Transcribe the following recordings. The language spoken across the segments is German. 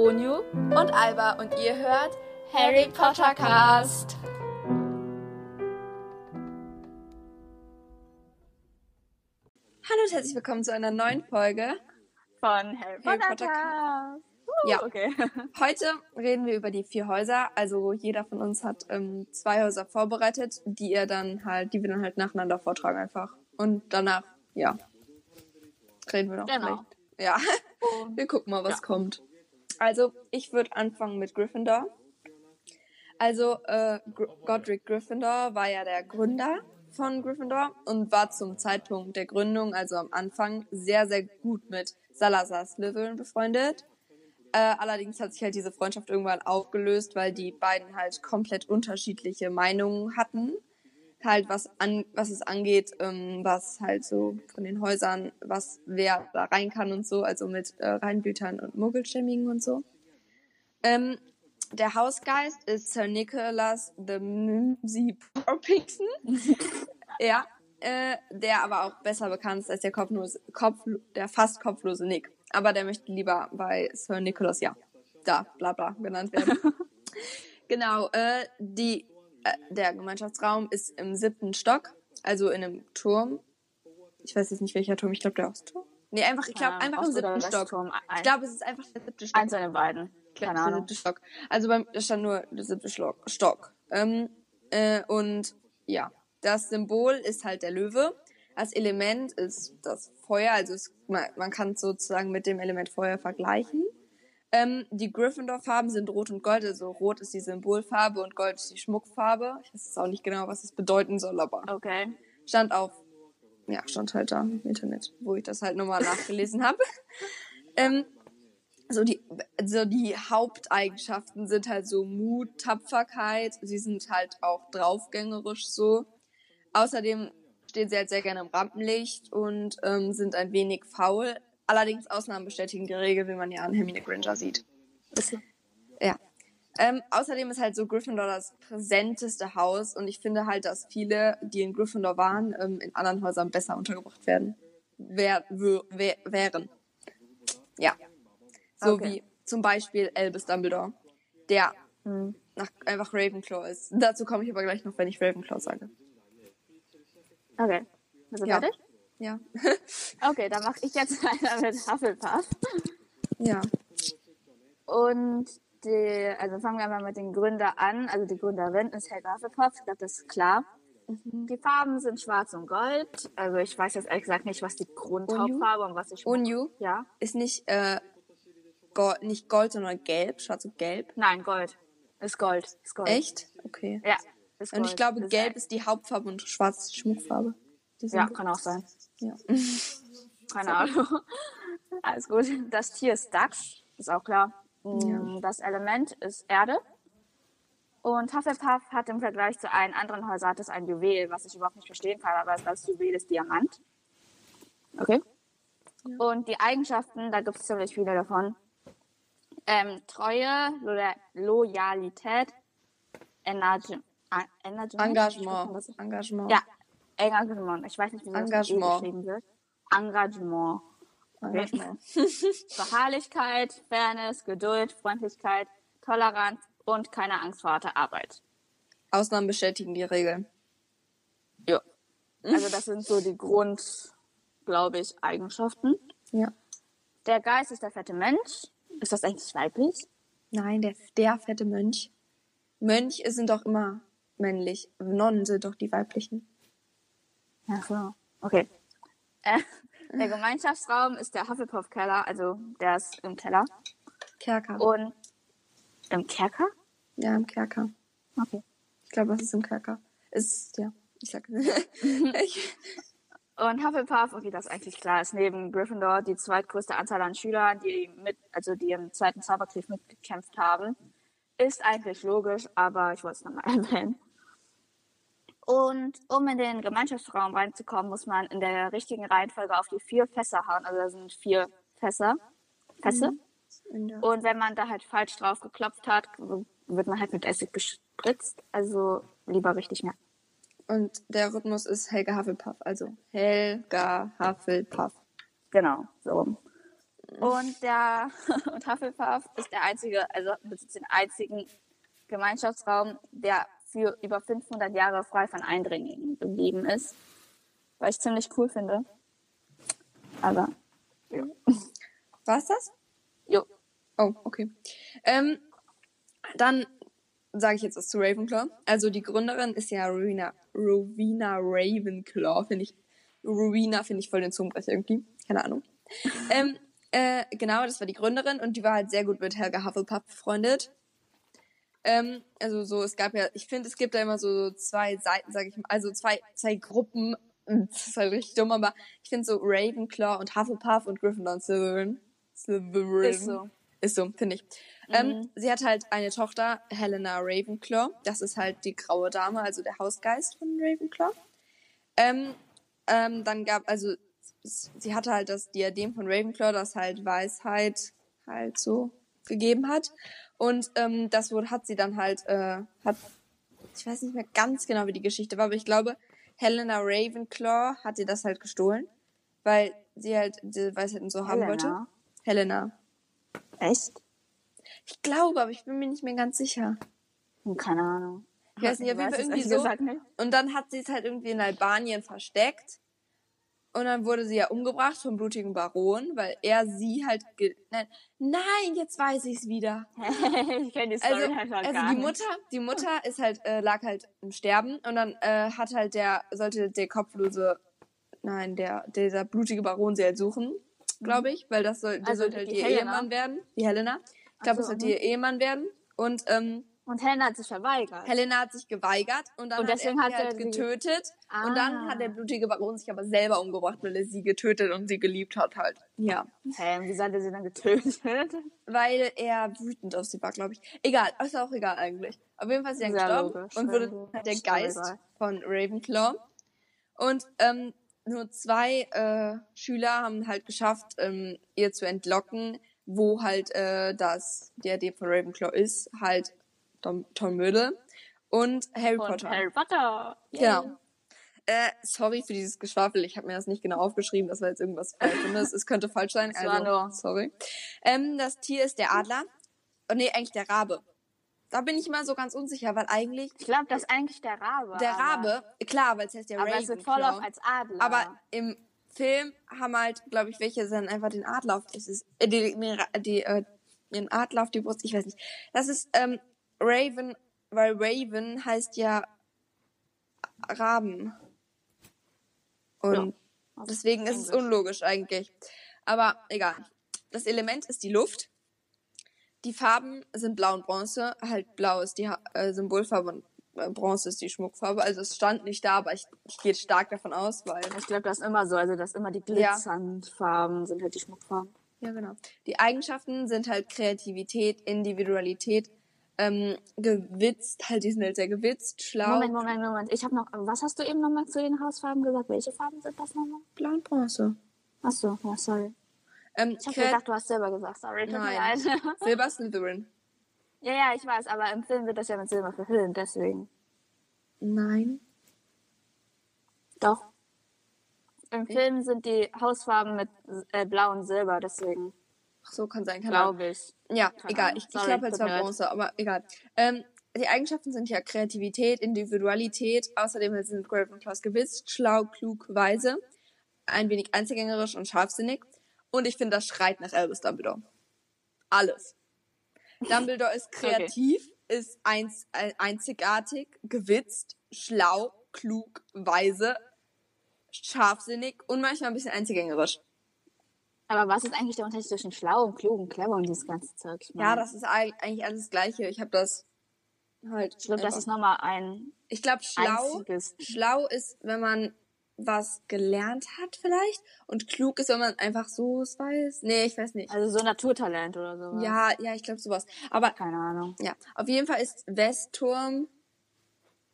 Onyu und Alba und ihr hört Harry Potter Cast. Hallo und herzlich willkommen zu einer neuen Folge von Harry, Harry Potter, Potter Cast. Ja. Okay. Heute reden wir über die vier Häuser. Also jeder von uns hat ähm, zwei Häuser vorbereitet, die ihr dann halt, die wir dann halt nacheinander vortragen einfach. Und danach, ja, reden wir noch Genau. vielleicht. Ja, wir gucken mal, was Ja. kommt. Also ich würde anfangen mit Gryffindor. Also äh, Gr Godric Gryffindor war ja der Gründer von Gryffindor und war zum Zeitpunkt der Gründung, also am Anfang, sehr, sehr gut mit Salazar Slytherin befreundet. Äh, allerdings hat sich halt diese Freundschaft irgendwann aufgelöst, weil die beiden halt komplett unterschiedliche Meinungen hatten. Halt was an, was es angeht, ähm, was halt so von den Häusern, was wer da rein kann und so, also mit äh, Reinblütern und Muggelstämmigen und so. Ähm, der Hausgeist ist Sir Nicholas the Mimsy Porpington. ja. Äh, der aber auch besser bekannt ist als der kopflose, Kopf, der fast kopflose Nick. Aber der möchte lieber bei Sir Nicholas, ja, da, bla bla, genannt werden. genau, äh, die, der Gemeinschaftsraum ist im siebten Stock, also in einem Turm. Ich weiß jetzt nicht welcher Turm, ich glaube der Ostturm. Nee, einfach, ich glaube einfach im Ost- siebten Stock. Ich glaube, es ist einfach der siebte Stock. Eins von den beiden. Keine der Ahnung. siebte Stock. Also beim, da stand nur der siebte Stock. Ähm, äh, und ja, das Symbol ist halt der Löwe. Das Element ist das Feuer, also es, man, man kann es sozusagen mit dem Element Feuer vergleichen. Ähm, die Gryffindor-Farben sind Rot und Gold, also Rot ist die Symbolfarbe und Gold ist die Schmuckfarbe. Ich weiß jetzt auch nicht genau, was es bedeuten soll, aber Okay. stand auf, ja, stand halt da im Internet, wo ich das halt nochmal nachgelesen habe. ähm, so die, so die Haupteigenschaften sind halt so Mut, Tapferkeit. Sie sind halt auch draufgängerisch so. Außerdem stehen sie halt sehr gerne im Rampenlicht und ähm, sind ein wenig faul. Allerdings Ausnahmen bestätigen die Regel, wie man ja an Hermine Granger sieht. So. Ja. Ähm, außerdem ist halt so Gryffindor das präsenteste Haus und ich finde halt, dass viele, die in Gryffindor waren, ähm, in anderen Häusern besser untergebracht werden. Wär, wär, wären. Ja. So Okay. wie zum Beispiel Albus Dumbledore, der Hm. nach, einfach Ravenclaw ist. Dazu komme ich aber gleich noch, wenn ich Ravenclaw sage. Okay. Du Ja. fertig? Ja. Okay, dann mache ich jetzt weiter mit Hufflepuff. ja. Und die, also fangen wir mal mit den Gründer an. Also die Gründerin ist Helga Hufflepuff. Ich glaube, das ist klar. Mhm. Die Farben sind schwarz und gold. Also ich weiß jetzt ehrlich gesagt nicht, was die Grundhauptfarbe und was ich... Unju Ja? ist nicht, äh, Gold, nicht Gold, sondern Gelb, schwarz und Gelb. Nein, Gold. Ist Gold. Ist Gold. Echt? Okay. Ja. Und ich glaube, Ist Gelb ist die Hauptfarbe und Schwarz ist die Schmuckfarbe. Die Ja, kann auch sein. Ja. Keine Ahnung. Alles gut. Das Tier ist Dachs, ist auch klar. Mm, Das Element ist Erde. Und Hufflepuff hat im Vergleich zu allen anderen Häusern ein Juwel, was ich überhaupt nicht verstehen kann, aber das Juwel ist Diamant. Okay. Und die Eigenschaften, da gibt es ziemlich viele davon. Ähm, Treue, Lo Loyalität, Energie, Energie, Engagement. Engagement. Ja, Engagement. Ich weiß nicht, wie das mit E Engagement. geschrieben wird. Engagement. Engagement. Beharrlichkeit, Fairness, Geduld, Freundlichkeit, Toleranz und keine Angst vor harter Arbeit. Ausnahmen bestätigen die Regeln. Ja. Also das sind so die Grund, glaube ich, Eigenschaften. Ja. Der Geist ist der fette Mensch. Ist das eigentlich weiblich? Nein, der, der fette Mönch. Mönche sind doch immer männlich. Nonnen sind doch die weiblichen. Ja, so. Okay. Äh, der Gemeinschaftsraum ist der Hufflepuff-Keller, also der ist im Keller. Kerker. Und im Kerker? Ja, im Kerker. Okay. Ich glaube, das ist im Kerker. Ist, ja. Ich sag. ich, Und Hufflepuff, okay, das ist eigentlich klar, ist neben Gryffindor die zweitgrößte Anzahl an Schülern, die mit, also die im Zweiten Zauberkrieg mitgekämpft haben. Ist eigentlich logisch, aber ich wollte es nochmal erwähnen. Und um in den Gemeinschaftsraum reinzukommen, muss man in der richtigen Reihenfolge auf die vier Fässer hauen. Also da sind vier Fässer. Fässer. der, Und wenn man da halt falsch drauf geklopft hat, wird man halt mit Essig bespritzt. Also lieber richtig merken. und der Rhythmus ist Helga Hufflepuff. Also Helga Hufflepuff. Genau, so rum. Und der und Hufflepuff ist der einzige, also besitzt den einzigen Gemeinschaftsraum, der für über 500 Jahre frei von Eindringlingen geblieben ist. Was ich ziemlich cool finde. Aber, ja. War's das? Jo. Oh, okay. Ähm, dann sage ich jetzt was zu Ravenclaw. Also die Gründerin ist ja Rowena, Rowena Ravenclaw, finde ich. Rowena finde ich voll den Zungenbrecher irgendwie. Keine Ahnung. ähm, äh, genau, das war die Gründerin und die war halt sehr gut mit Helga Hufflepuff befreundet. Ähm, also so, es gab ja, ich finde, es gibt da immer so zwei Seiten, sage ich mal, also zwei, zwei Gruppen. Das ist halt richtig dumm, aber ich finde so Ravenclaw und Hufflepuff und Gryffindor und Slytherin. Slytherin. Ist so. Ist so, finde ich. Ähm, sie hat halt eine Tochter, Helena Ravenclaw. Das ist halt die graue Dame, also der Hausgeist von Ravenclaw. Ähm, ähm, dann gab, also sie hatte halt das Diadem von Ravenclaw, das halt Weisheit halt so gegeben hat. Und ähm, das wurde, hat sie dann halt, äh, hat, ich weiß nicht mehr ganz genau, wie die Geschichte war, aber ich glaube, Helena Ravenclaw hat ihr das halt gestohlen, weil sie halt die Weisheiten so haben wollte. Helena? Helena. Echt? Ich glaube, aber ich bin mir nicht mehr ganz sicher. Hm, Keine Ahnung. Ich weiß nicht, auf jeden Fall irgendwie so. gesagt nicht. Und dann hat sie es halt irgendwie in Albanien versteckt. Und dann wurde sie ja umgebracht vom blutigen Baron, weil er sie halt Nein, nein, jetzt weiß ich's wieder. ich kenne die Story Also, halt also die. Mutter, die Mutter ist halt, äh, lag halt im Sterben und dann äh, hat halt der, sollte der kopflose, nein, der, dieser blutige Baron sie halt suchen, glaube ich, weil das soll, der Also sollte halt ihr? Ehemann werden, die Helena. Ich glaube, es so, sollte mhm. ihr Ehemann werden und ähm, Und Helena hat sich verweigert. Helena hat sich geweigert und dann Und hat er hat sie halt er sie- getötet. Und dann Ah. hat der blutige Baron sich aber selber umgebracht, weil er sie getötet und sie geliebt hat halt. Ja. Hä, wie hat er sie dann getötet? Weil er wütend auf sie war, glaube ich. Egal, ist auch egal eigentlich. Auf jeden Fall ist Sehr gestorben und wurde halt der Ist Geist von Ravenclaw. Und ähm, nur zwei äh, Schüler haben halt geschafft, ähm, ihr zu entlocken, wo halt äh, das Diadem von Ravenclaw ist, halt Tom, Tom Riddle und Harry Und Potter. Harry Potter. Yay. Genau. Äh, sorry für dieses Geschwafel. Ich habe mir das nicht genau aufgeschrieben. Das war jetzt irgendwas Falsches. es könnte falsch sein. Also, sorry. Ähm, das Tier ist der Adler. Oh, nee, eigentlich der Rabe. Da bin ich immer so ganz unsicher, weil eigentlich Ich glaube, das ist eigentlich der Rabe. der Rabe, klar, weil es heißt ja Aber es wird voll auf als Adler. Aber im Film haben halt, glaube ich, welche dann einfach den Adler auf es ist, äh, die, die, die, äh, den Adler auf die Brust, ich weiß nicht. Das ist ähm, Raven, weil Raven heißt ja Raben. Und deswegen ist es unlogisch eigentlich. Aber egal. Das Element ist die Luft. Die Farben sind blau und bronze. Halt blau ist die Ha- äh, Symbolfarbe und äh, bronze ist die Schmuckfarbe. Also es stand nicht da, aber ich, ich gehe stark davon aus, weil ich glaube, das ist immer so. Also, das immer die Glitzerndfarben sind halt die Schmuckfarben. Ja, genau. Die Eigenschaften sind halt Kreativität, Individualität, ähm, gewitzt, halt die sind halt sehr gewitzt, schlau, Moment, Moment, Moment. Ich habe noch. Was hast du eben nochmal zu den Hausfarben gesagt? Welche Farben sind das nochmal? blau und bronze. Achso, ja, sorry. Ähm, Ich habe gedacht, du hast selber gesagt. Sorry, tut mir Nein. leid. Silber Slytherin. ja, ja, ich weiß, aber im Film wird das ja mit Silber verhüllt, deswegen. Nein. Doch. Im Film sind die Hausfarben mit äh, Blau und Silber, deswegen Ach so, kann sein, keine Ahnung. glaube ich. Ja, Keine egal. Ich, ich glaube, es war leid. Bronze, aber egal. Ähm, die Eigenschaften sind ja Kreativität, Individualität, außerdem sind Ravenclaws gewiss, schlau, klug, weise, ein wenig einzelgängerisch und scharfsinnig. Und ich finde, das schreit nach Albus Dumbledore. Alles. Dumbledore ist kreativ, ist eins, äh, einzigartig, gewitzt, schlau, klug, weise, scharfsinnig und manchmal ein bisschen einzelgängerisch. Aber was ist eigentlich der Unterschied zwischen schlau und klug und clever und dieses ganze Zeug? Ich Ja, das ist eig- eigentlich alles das Gleiche. Ich habe das halt. Ich glaube, das ist nochmal ein Ich glaube, schlau, einziges. schlau ist, wenn man was gelernt hat vielleicht. Und klug ist, wenn man einfach so es weiß. Nee, ich weiß nicht. Also so Naturtalent oder so. Ja, ja, ich glaube sowas. Aber Keine Ahnung. ja, auf jeden Fall ist Westturm,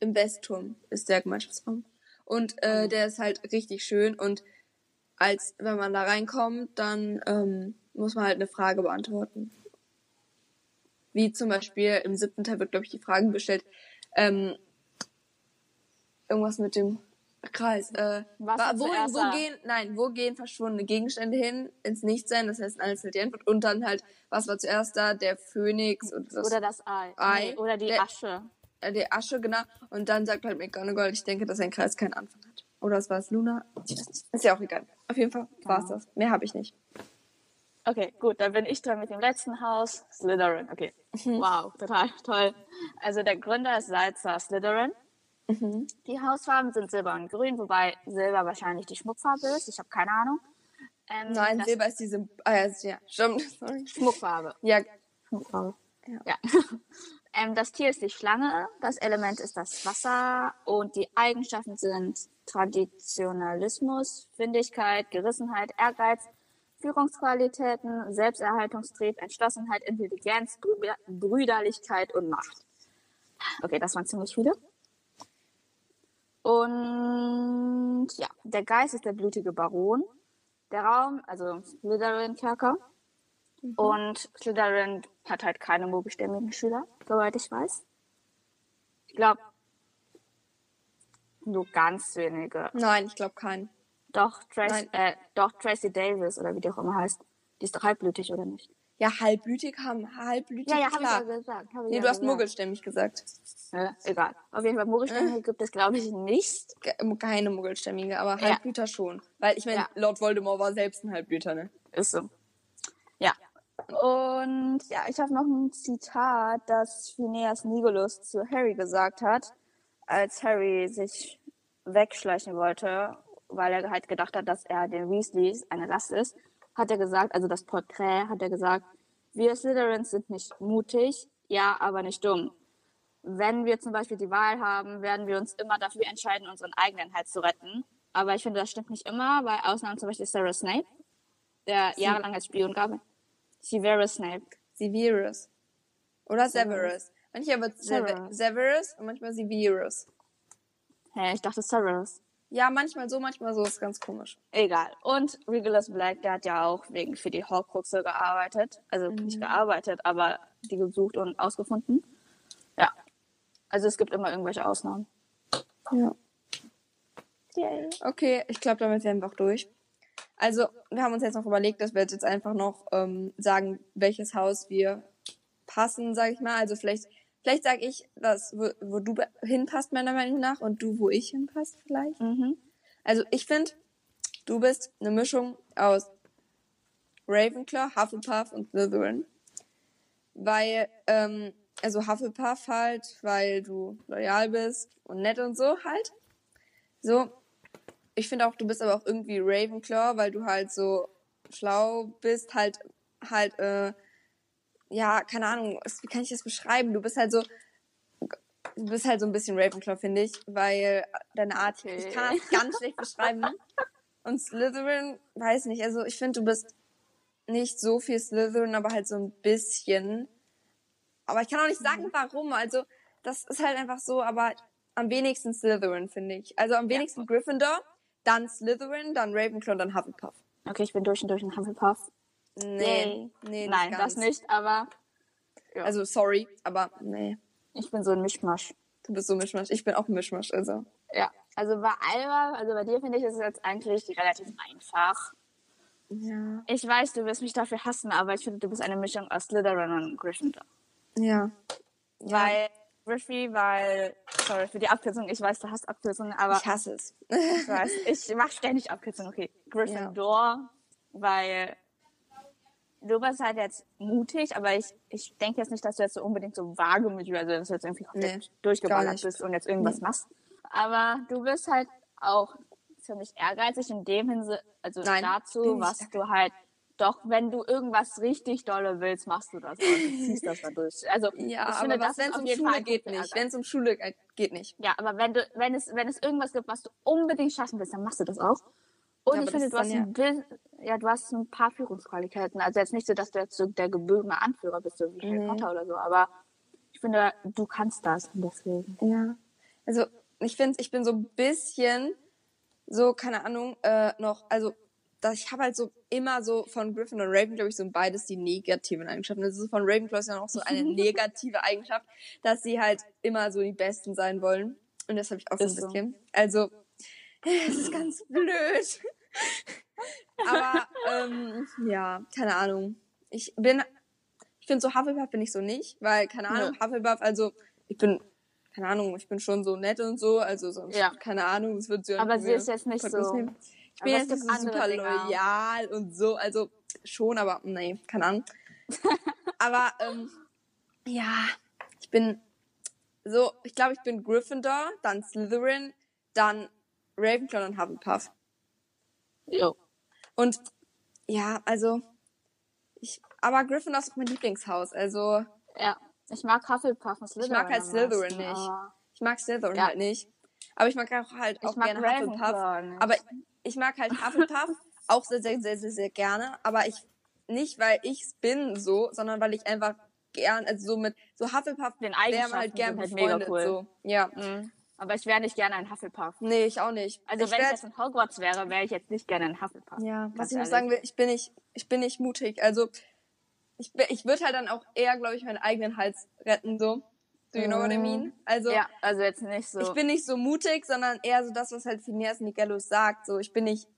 im Westturm ist der Gemeinschaftsraum. Und äh, der ist halt richtig schön. Und als wenn man da reinkommt, dann ähm, muss man halt eine Frage beantworten. Wie zum Beispiel im siebten Teil wird, glaube ich, die Frage gestellt, ähm, irgendwas mit dem Kreis. Äh, Was wo, wo gehen, nein, wo gehen verschwundene Gegenstände hin? Ins Nichtsein, das heißt alles halt die Antwort. Und dann halt, was war zuerst da? Der Phönix oder das, Oder das Ei. Ei. Nee, oder die Der- Asche. äh, die Asche, genau. Und dann sagt halt McGonagall, ich denke, dass ein Kreis keinen Anfang hat. Oder es war es Luna? Ist ja auch egal. Auf jeden Fall war es das. Mehr habe ich nicht. Okay, gut, dann bin ich dran mit dem letzten Haus. Slytherin, okay. Wow, total toll. Also der Gründer ist Salza Slytherin. Die Hausfarben sind Silber und Grün, wobei Silber wahrscheinlich die Schmuckfarbe ist. Ich habe keine Ahnung. Ähm, Nein, Silber ist diese. Ah, ja, ja, stimmt. Sorry. Schmuckfarbe. Ja, Schmuckfarbe. Ja. Ja. ähm, das Tier ist die Schlange, das Element ist das Wasser und die Eigenschaften sind Traditionalismus, Findigkeit, Gerissenheit, Ehrgeiz, Führungsqualitäten, Selbsterhaltungstrieb, Entschlossenheit, Intelligenz, Brü- Brüderlichkeit und Macht. Okay, das waren ziemlich viele. Und ja, der Geist ist der blutige Baron. Der Raum, also Slytherin-Kerker. Und Slytherin hat halt keine mogelstämmigen Schüler, soweit ich weiß. Ich glaube, nur ganz wenige. nein, ich glaube keinen. Doch, Tracy, Nein. äh, doch Tracy Davis oder wie die auch immer heißt. Die ist doch halbblütig, oder nicht? Ja, halbblütig haben halbblütig. Ja, ja, hab ich klar. ja gesagt. Hab Nee, ja du hast gesagt. Muggelstämmig gesagt. Ja, egal. Auf jeden Fall, Mogelstämmige gibt es, glaube ich, nicht. Ge- Keine Muggelstämmige, aber Ja. Halbblüter schon. Weil ich meine, Ja. Lord Voldemort war selbst ein Halbblüter, ne? Ist so. Ja. Und ja, ich habe noch ein Zitat, das Phineas Nigulus zu Harry gesagt hat, als Harry sich wegschleichen wollte, weil er halt gedacht hat, dass er den Weasleys eine Last ist, hat er gesagt, also das Porträt hat er gesagt, wir Slytherins sind nicht mutig, ja, aber nicht dumm. Wenn wir zum Beispiel die Wahl haben, werden wir uns immer dafür entscheiden, unseren eigenen Hals zu retten. Aber ich finde, das stimmt nicht immer, weil Ausnahmen zum Beispiel Sarah Snape, der jahrelang als Spion gab. Severus Snape. Severus. Oder Severus. Manchmal wird Sever Severus. Und manchmal Severus. Hä, ich dachte Severus. Ja, manchmal so, manchmal so, ist ganz komisch. Egal. Und Regulus Black, der hat ja auch wegen für die Horcruxe gearbeitet. Also nicht gearbeitet, aber die gesucht und ausgefunden. Ja. Also es gibt immer irgendwelche Ausnahmen. Ja. Yay. Okay, ich glaube, damit wären wir auch durch. Also, wir haben uns jetzt noch überlegt, dass wir jetzt einfach noch ähm, sagen, welches Haus wir passen, sag ich mal. Also vielleicht, vielleicht sage ich, dass, wo, wo du hinpasst, meiner Meinung nach, und du, wo ich hinpasst, vielleicht. Mhm. Also ich finde, du bist eine Mischung aus Ravenclaw, Hufflepuff und Slytherin. Weil, ähm, also Hufflepuff halt, weil du loyal bist und nett und so halt. So. Ich finde auch, du bist aber auch irgendwie Ravenclaw, weil du halt so schlau bist, halt, halt, äh, ja, keine Ahnung, wie kann ich das beschreiben? Du bist halt so, du bist halt so ein bisschen Ravenclaw, finde ich, weil deine Art, ich kann das ganz schlecht beschreiben. Und Slytherin, weiß nicht, also ich finde, du bist nicht so viel Slytherin, aber halt so ein bisschen. Aber ich kann auch nicht sagen, warum. Also, das ist halt einfach so, aber am wenigsten Slytherin, finde ich. Also am wenigsten Gryffindor, dann Slytherin, dann Ravenclaw dann Hufflepuff. Okay, ich bin durch und durch ein Hufflepuff. Nee, nee, Nein, nicht das nicht, aber Ja. Also, sorry, aber nee. ich bin so ein Mischmasch. Du bist so Mischmasch. Ich bin auch ein Mischmasch, also. Ja. Also bei Alba, also bei dir finde ich, ist es jetzt eigentlich relativ einfach. Ja. Ich weiß, du wirst mich dafür hassen, aber ich finde, du bist eine Mischung aus Slytherin und Gryffindor. Ja. Weil Griffy, weil, sorry für die Abkürzung, ich weiß, du hast Abkürzungen, aber Ich hasse es. ich weiß, ich mache ständig Abkürzungen, okay. Gryffindor, weil du bist halt jetzt mutig, aber ich, ich denke jetzt nicht, dass du jetzt so unbedingt so wagemütig, also dass du jetzt irgendwie komplett Nee, durchgeballert bist und jetzt irgendwas machst. Aber du bist halt auch ziemlich ehrgeizig in dem Hinsicht, also Nein, dazu, was du halt doch, wenn du irgendwas richtig dolle willst, machst du das. Du ziehst das dann durch. Also, Ja, ich finde, das wenn es um Fall Schule ein geht nicht. Wenn es um Schule geht, geht nicht. Ja, aber wenn du, wenn es, wenn es irgendwas gibt, was du unbedingt schaffen willst, dann machst du das auch. Und Ja, ich finde, das du ist hast, ein Bild, ja, du hast ein paar Führungsqualitäten. Also jetzt nicht so, dass du jetzt so der gebürgene Anführer bist, so wie Harry Mhm. Potter oder so, aber ich finde, du kannst das deswegen. Ja. Also, ich finde, ich bin so ein bisschen so, keine Ahnung, äh, noch, also, dass ich habe halt so immer so von Griffin und Raven, glaube ich, so beides die negativen Eigenschaften. Also von Ravenclaw ist ja noch so eine negative Eigenschaft, dass sie halt immer so die Besten sein wollen. Und das habe ich auch so ein Ist so. bisschen. Also, Es ist ganz blöd. Aber ähm, ja, keine Ahnung. Ich bin, ich finde so Hufflepuff bin ich so nicht, weil keine Ahnung, Nö. Hufflepuff, also ich bin, keine Ahnung, ich bin schon so nett und so, also sonst, Ja. keine Ahnung, es wird so. Aber sie ist jetzt nicht Podcast so. nehmen. Ich bin Aber jetzt nicht so super Dinger. loyal und so, also schon, aber nee, keine Ahnung. aber ähm, ja, ich bin so, ich glaube, ich bin Gryffindor, dann Slytherin, dann Ravenclaw und Hufflepuff. Jo. Und ja, also ich, aber Gryffindor ist auch mein Lieblingshaus. Also Ja. Ich mag Hufflepuff und Slytherin. ich mag halt Slytherin nicht. aber Ich mag Slytherin Ja. halt nicht. Aber ich mag auch halt auch gerne Ravenclaw Hufflepuff. nicht. Aber ich mag halt Hufflepuff auch sehr, sehr, sehr, sehr, sehr gerne. Aber ich nicht, weil ich's bin so, sondern weil ich einfach gern, also so mit so Hufflepuff Den wäre man halt gern halt befreundet. cool. So. Ja. Mhm. Aber ich wäre nicht gerne ein Hufflepuff. Nee, ich auch nicht. Also ich wenn ich jetzt in Hogwarts wäre, wäre ich jetzt nicht gerne ein Hufflepuff. Ja, was ich noch sagen will, ich bin nicht, ich bin nicht mutig. Also ich, ich würde halt dann auch eher, glaube ich, meinen eigenen Hals retten, so. Do you know what I mean? Also Ja, also jetzt nicht so. ich bin nicht so mutig, sondern eher so das, was halt Phineas Nigellos sagt. So, ich bin nicht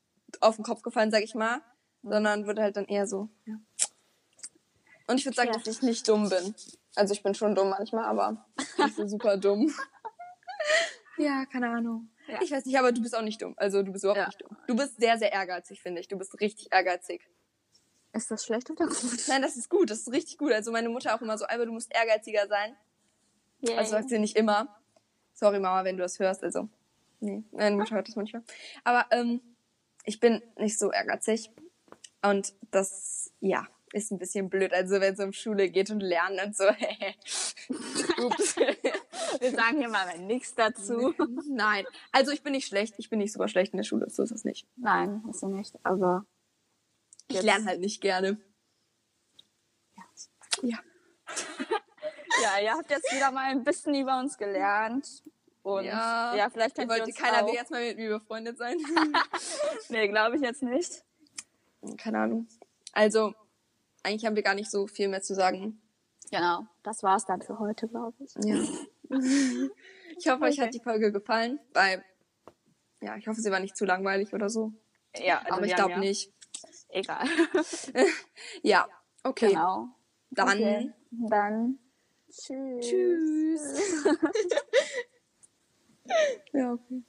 auf den Kopf gefallen, sag ich mal, sondern würde halt dann eher so. Ja. Und ich würde sagen, Ja. dass ich nicht dumm bin. Also ich bin schon dumm manchmal, aber nicht so super dumm. Ja, keine Ahnung. Ja. Ich weiß nicht, aber du bist auch nicht dumm. Also du bist überhaupt Ja. nicht dumm. Du bist sehr, sehr ehrgeizig, finde ich. Du bist richtig ehrgeizig. ist das schlecht oder gut? Nein, das ist gut. Das ist richtig gut. Also meine Mutter auch immer so, Alba, du musst ehrgeiziger sein. Yay. Also sagt sie nicht immer. Sorry, Mama, wenn du das hörst. Also, nee, meine Mutter hört das manchmal. Aber ähm, ich bin nicht so ehrgeizig. Und das, ja, ist ein bisschen blöd. Also, wenn es um Schule geht und Lernen und so. Ups. Wir sagen hier mal nichts dazu. Nein. Also, ich bin nicht schlecht. Ich bin nicht super schlecht in der Schule. So ist das nicht. Nein, ist sie nicht. Aber Ich lerne halt nicht gerne. Ja. ja, ihr habt jetzt wieder mal ein bisschen über uns gelernt. Und Ja. ja, vielleicht Ihr kennt ihr wollt, uns keiner auch. will jetzt mal mit mir befreundet sein. Nee, glaube ich jetzt nicht. Keine Ahnung. Also, eigentlich haben wir gar nicht so viel mehr zu sagen. Genau, das war's dann für heute, glaube ich. Ja. Ich hoffe, euch Okay. hat die Folge gefallen, weil, ja, ich hoffe, sie war nicht zu langweilig oder so. Ja, also Aber ich glaube ja- nicht. Egal. Ja, okay. Genau. Dann Okay. Dann tschüss. tschüss. ja, okay.